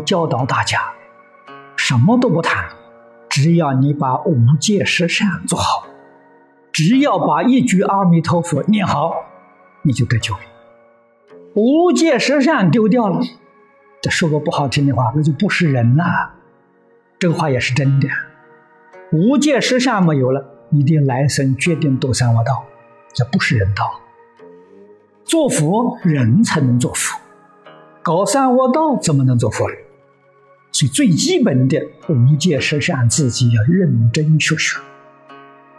教导大家，什么都不谈，只要你把五戒十善做好，只要把一句阿弥陀佛念好，你就得救了。五戒十善丢掉了，这说个不好听的话，那就不是人了。这个话也是真的。五戒十善没有了，你的来生决定堕三恶道，这不是人道。做佛人才能做佛，搞三恶道怎么能做佛人？所以最基本的五戒十善，自己要认真学学。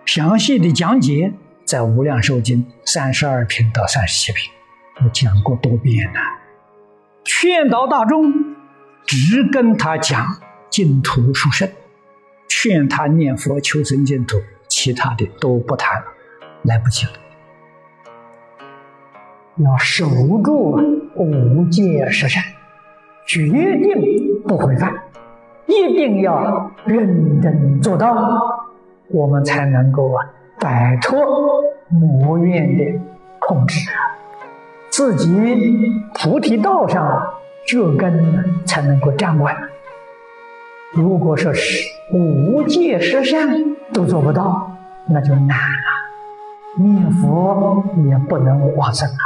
详细的讲解在《无量寿经》三十二品到三十七品。我讲过多遍了，劝导大众，只跟他讲净土殊胜，劝他念佛求生净土，其他的都不谈，来不及了。要守住五戒十善，决定不违犯，一定要认真做到，我们才能够啊摆脱魔怨的控制。自己菩提道上这根才能够站稳。如果说是五戒十善都做不到，那就难了，念佛也不能往生啊！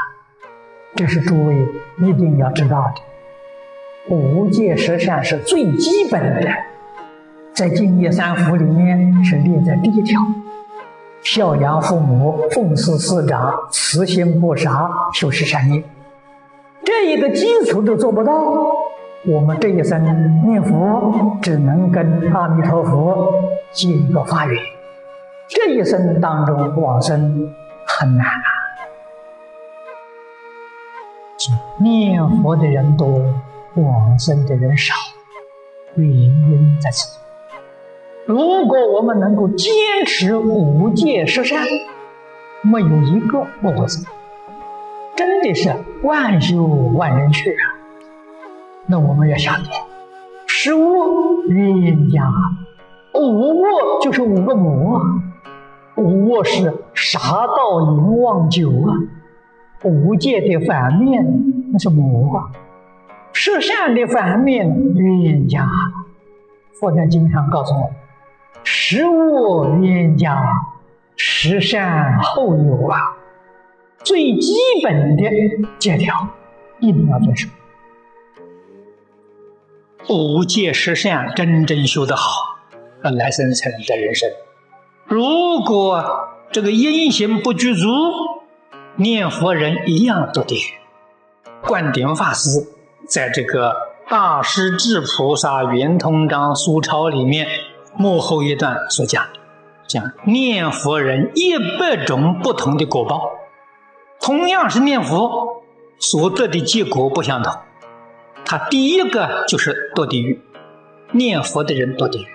这是诸位一定要知道的。五戒十善是最基本的，在净业三福里面是列在第一条。孝养父母，奉事师长，慈心不杀，修持善业，这一个基础都做不到，我们这一生念佛只能跟阿弥陀佛结一个法缘，这一生当中往生很难啊！念佛的人多，往生的人少，原因在此。如果我们能够坚持五戒十善，没有一个不得生，真的是万修万人去啊！那我们要想，十恶冤家，五恶就是五个魔，五恶是杀盗淫妄酒啊，五戒的反面那是魔啊，十善的反面冤家。佛在经常告诉我。十恶冤家，十善后有啊！最基本的戒条一定要遵守。五戒十善真正修得好，那来生才能得人生。如果这个因行不具足，念佛人一样堕地狱。灌顶法师在这个《大师智菩萨圆通章书钞》里面。幕后一段所讲，讲念佛人一百种不同的果报，同样是念佛，所得的结果不相同。他第一个就是堕地狱，念佛的人堕地狱；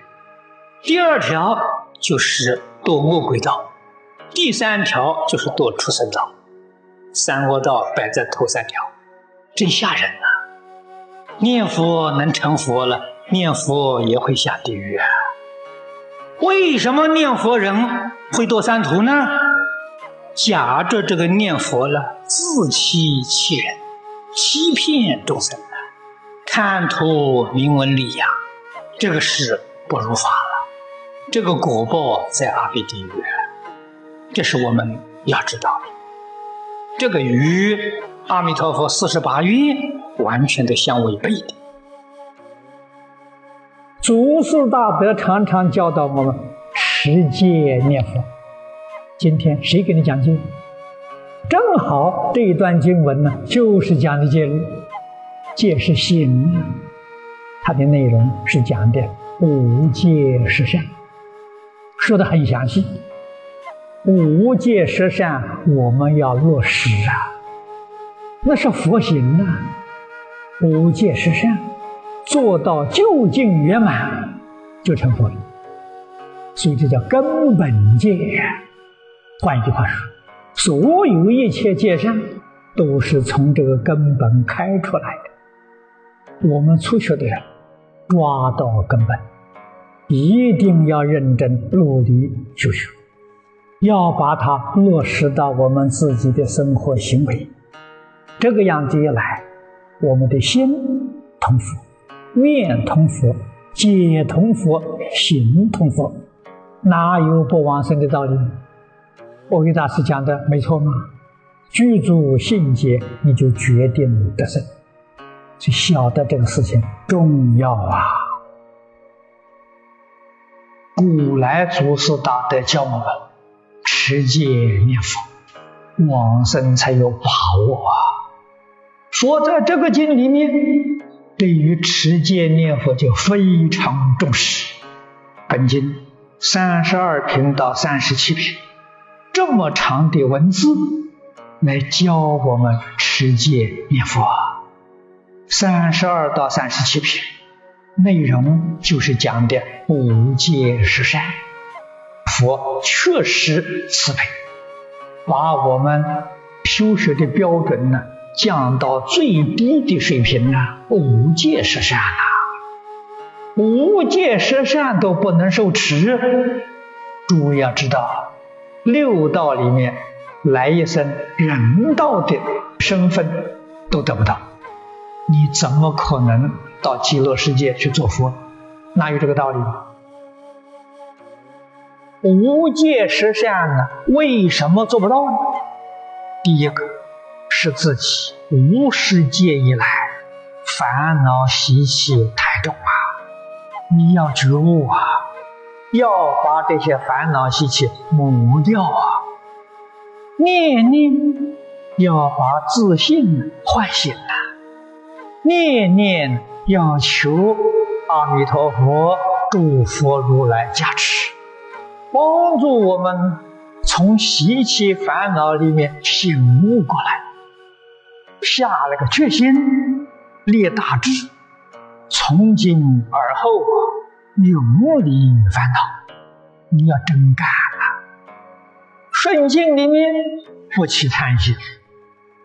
第二条就是堕恶鬼道；第三条就是堕畜生道。三恶道摆在头三条，真吓人呐！念佛能成佛了，念佛也会下地狱啊！为什么念佛人会堕三途呢？假着这个念佛了，自欺欺人，欺骗众生的，贪图名闻利养，这个是不如法了。这个果报在阿鼻地狱，这是我们要知道的。这个鱼阿弥陀佛四十八愿完全的相违背的。祖师大德常常教导我们持戒念佛。今天谁给你讲经？正好这一段经文呢，就是讲的戒律。戒是心，它的内容是讲的五戒十善，说的很详细。五戒十善我们要落实啊，那是佛行啊。五戒十善。做到究竟圆满，就成佛了。所以这叫根本戒。换句话说，所有一切戒善都是从这个根本开出来的。我们初学的人，抓到根本，一定要认真努力修学，要把它落实到我们自己的生活行为。这个样子一来，我们的心同佛。念同佛，解同佛，行同佛，哪有不往生的道理？我给大师讲的没错吗？具足信解，你就决定得生。就晓得这个事情重要啊！古来祖师大德教我们持戒念佛，往生才有把握啊！说在这个经里面，对于持戒念佛就非常重视。本经三十二品到三十七品，这么长的文字来教我们持戒念佛。三十二到三十七品内容就是讲的五戒十善，佛确实慈悲，把我们修学的标准呢降到最低的水平呢，五戒十善啊，五戒十善都不能受持，诸位要知道，六道里面来一生人道的身份都得不到。你怎么可能到极乐世界去做佛？哪有这个道理？无戒十善呢？为什么做不到呢？第一个是自己无世界以来烦恼习气太重啊！你要觉悟啊，要把这些烦恼习气抹掉啊！念念要把自信唤醒啊！念念要求阿弥陀佛、诸佛如来加持，帮助我们从习气烦恼里面醒悟过来，下了个决心，立大志，从今而后啊永离烦恼。你要真干了，顺境里面不起贪心，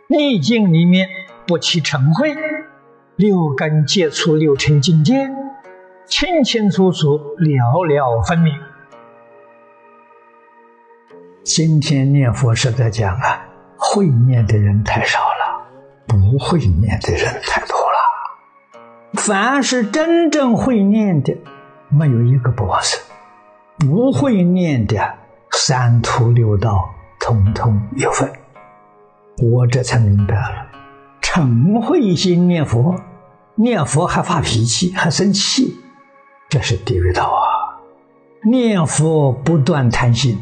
逆境里面不起嗔恚。六根接触六尘境界，清清楚楚，了了分明。今天念佛是在讲啊，会念的人太少了，不会念的人太多了。凡是真正会念的，没有一个不往生；不会念的，三途六道通通有份。我这才明白了。诚会心念佛，念佛还发脾气，还生气，这是地狱道啊！念佛不断贪心，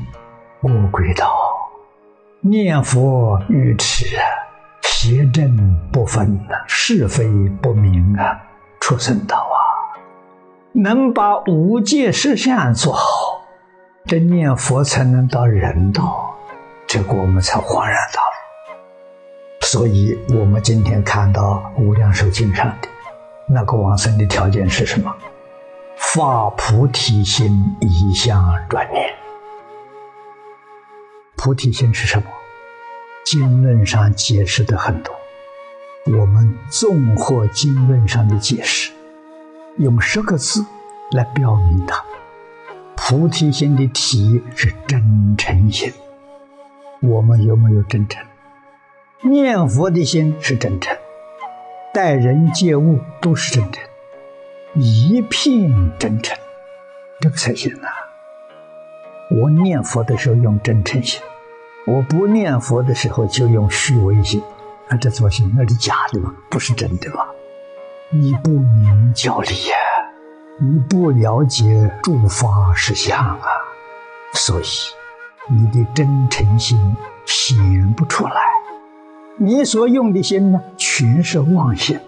魔鬼道；念佛愚痴，邪正不分是非不明啊，畜生道啊！能把五界十相做好，这念佛才能到人道，这个我们才恍然大悟。所以，我们今天看到《无量寿经》上的那个往生的条件是什么？发菩提心，一向转念。菩提心是什么？经论上解释的很多，我们综合经论上的解释，用十个字来表明它。菩提心的体是真诚心。我们有没有真诚？念佛的心是真诚，待人接物都是真诚，一片真诚，这个才行啊！我念佛的时候用真诚心，我不念佛的时候就用虚伪心，啊，这怎么行？那是假的嘛，不是真的吧？你不明教理呀，你不了解诸法实相啊，所以你的真诚心显不出来。你所用的心呢，全是妄心，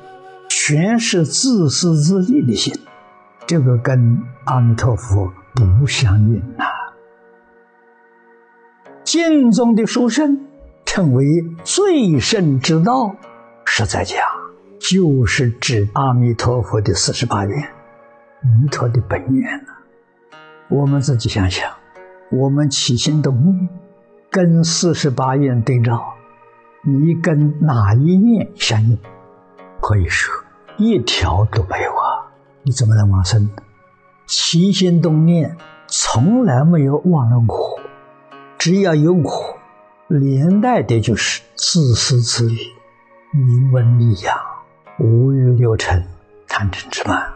全是自私自利的心，这个跟阿弥陀佛不相应呐。经中的书生称为最胜之道，实在讲就是指阿弥陀佛的四十八愿，弥陀的本愿呐。我们自己想想，我们起心动念跟四十八愿对照。你跟哪一念相应？可以说一条都没有啊！你怎么能往生？起心动念从来没有忘了我，只要有我，连带的就是自私自利、名闻利养、五欲六尘、贪嗔痴慢。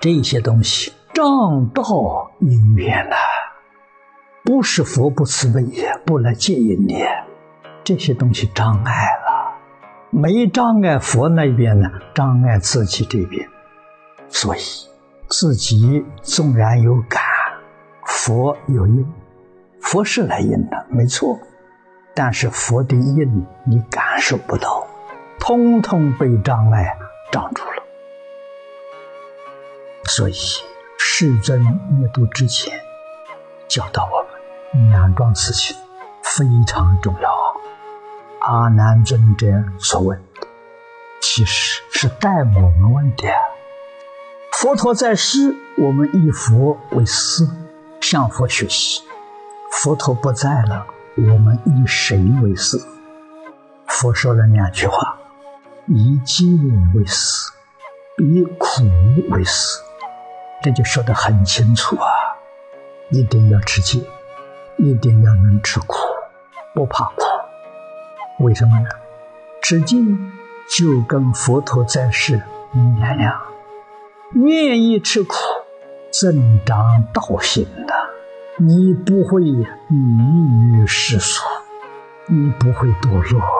这些东西障道因缘呐，不是佛不慈悲也，不来接引你，这些东西障碍了，没障碍佛那边呢，障碍自己这边，所以自己纵然有感，佛有因，佛是来应的，没错，但是佛的应你感受不到，通通被障碍障住了。所以，世尊灭度之前，教导我们两桩事情非常重要。阿难尊者所问的，其实是代我们问的。佛陀在世，我们以佛为师，向佛学习；佛陀不在了，我们以谁为师？佛说了两句话：以戒为师，以苦为师。这就说得很清楚啊！一定要吃戒，一定要能吃苦，不怕苦。为什么呢？吃戒就跟佛陀在世一样样，愿意吃苦，增长道行的。你不会迷于世俗，你不会堕落。